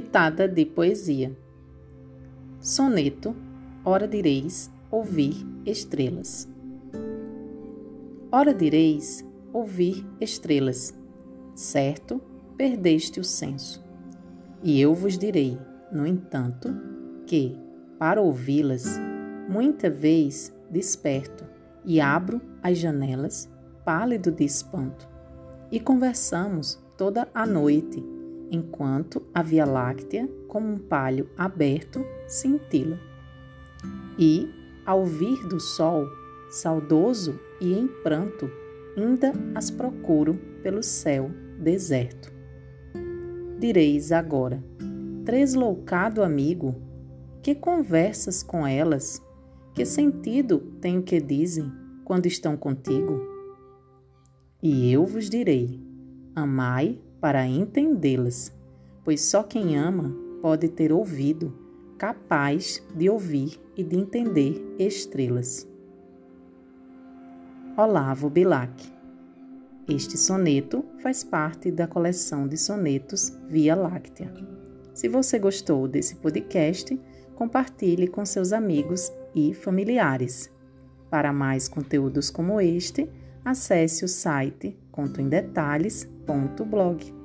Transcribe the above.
Pitada de poesia. Soneto, ora direis, ouvir estrelas. Ora direis, ouvir estrelas. Certo, perdeste o senso. E eu vos direi, no entanto, que, para ouvi-las, muita vez desperto e abro as janelas, pálido de espanto, e conversamos toda a noite enquanto a Via Láctea, como um palho aberto, cintila. E, ao vir do sol, saudoso e em pranto, ainda as procuro pelo céu deserto. Direis agora, tresloucado amigo, que conversas com elas? Que sentido tem o que dizem quando estão contigo? E eu vos direi: amai para entendê-las, pois só quem ama pode ter ouvido capaz de ouvir e de entender estrelas. Olavo Bilac Este soneto faz parte da coleção de sonetos Via Láctea. Se você gostou desse podcast, compartilhe com seus amigos e familiares. Para mais conteúdos como este, acesse o site contoemdetalhes.blog.